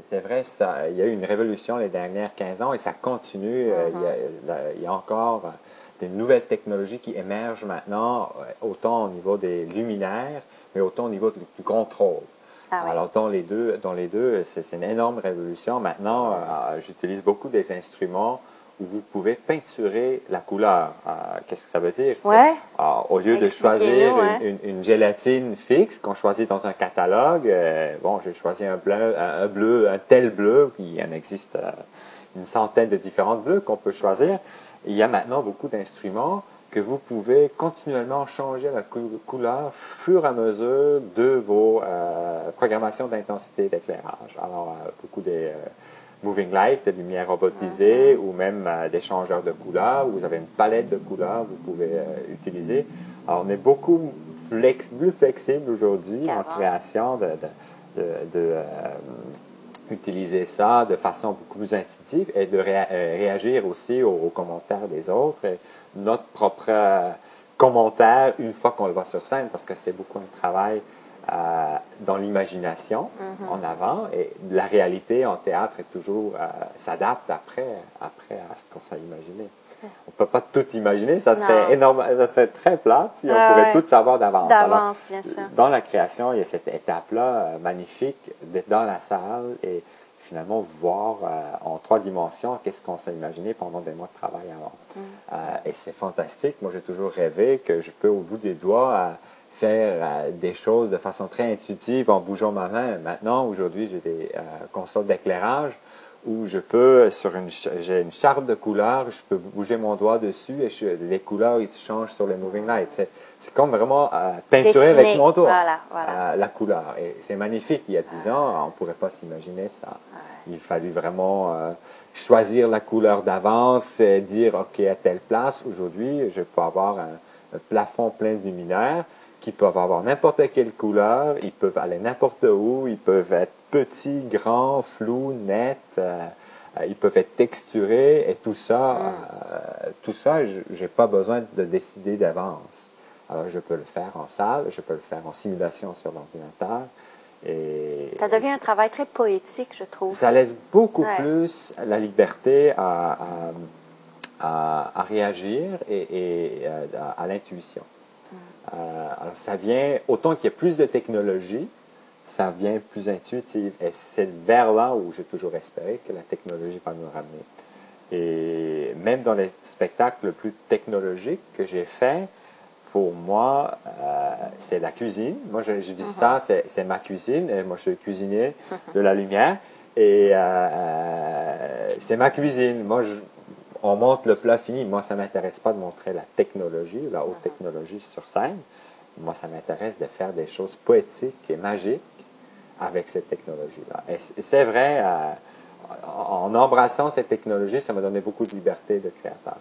C'est vrai, ça, il y a eu une révolution les dernières 15 ans et ça continue. Euh, il, y a, il, y a, encore euh, des nouvelles technologies qui émergent maintenant, euh, autant au niveau des luminaires, mais autant au niveau du contrôle. Ah Alors, dans les deux, dans les deux c'est une énorme révolution. Maintenant, j'utilise beaucoup des instruments vous pouvez peinturer la couleur. Euh, qu'est-ce que ça veut dire? Ouais. au lieu de choisir une, gélatine fixe qu'on choisit dans un catalogue, euh, bon, j'ai choisi un bleu, un bleu, un tel bleu, il en existe euh, une centaine de différents bleus qu'on peut choisir. Il y a maintenant beaucoup d'instruments que vous pouvez continuellement changer la couleur fur et à mesure de vos programmations d'intensité d'éclairage. Alors, beaucoup des moving light, de lumière robotisée, ou même euh, des changeurs de couleurs. Vous avez une palette de couleurs que vous pouvez euh, utiliser. Alors, on est beaucoup flex, plus flexible aujourd'hui en création de, de, euh, utiliser ça de façon beaucoup plus intuitive et de réagir aussi aux, commentaires des autres. Et notre propre commentaire une fois qu'on le voit sur scène, parce que c'est beaucoup un travail euh, dans l'imagination mm-hmm. en avant et la réalité en théâtre est toujours euh, s'adapte après après à ce qu'on s'est imaginé. On peut pas tout imaginer, ça serait énorme, ça serait très plat si on pourrait tout savoir d'avance. D'avance, bien sûr. Dans la création, il y a cette étape-là euh, magnifique d'être dans la salle et finalement voir en trois dimensions qu'est-ce qu'on s'est imaginé pendant des mois de travail avant. Mm. et c'est fantastique. Moi, j'ai toujours rêvé que je peux au bout des doigts faire euh, des choses de façon très intuitive en bougeant ma main. Maintenant, aujourd'hui, j'ai des euh, consoles d'éclairage où je peux, sur une, j'ai une charte de couleurs, je peux bouger mon doigt dessus et les couleurs, ils se changent sur les moving lights. C'est, c'est comme vraiment euh, peinturer avec mon doigt la couleur. Et c'est magnifique. Il y a dix ans, on ne pourrait pas s'imaginer ça. Il fallut vraiment choisir la couleur d'avance et dire, OK, à telle place, aujourd'hui, je peux avoir un, un plafond plein de luminaires qui peuvent avoir n'importe quelle couleur, ils peuvent aller n'importe où, ils peuvent être petits, grands, flous, nets, euh, euh, ils peuvent être texturés et tout ça, mm. euh, tout ça, j'ai pas besoin de décider d'avance. Alors je peux le faire en salle, je peux le faire en simulation sur l'ordinateur. Et ça devient un travail très poétique, je trouve. Ça laisse beaucoup plus la liberté à, à, à, réagir et, et à l'intuition. Euh, alors, ça vient, autant qu'il y a plus de technologie, ça vient plus intuitif. Et c'est vers là où j'ai toujours espéré que la technologie va nous ramener. Et même dans les spectacles plus technologiques que j'ai faits, pour moi, euh, c'est la cuisine. Moi, je, dis uh-huh. ça, c'est ma cuisine. Et moi, je suis cuisinier de la lumière. Et euh, c'est ma cuisine. Moi, je, on montre le plat fini. Moi, ça ne m'intéresse pas de montrer la technologie, la haute technologie sur scène. Moi, ça m'intéresse de faire des choses poétiques et magiques avec cette technologie-là. Et c'est vrai, euh, en embrassant cette technologie, ça m'a donné beaucoup de liberté de créateur.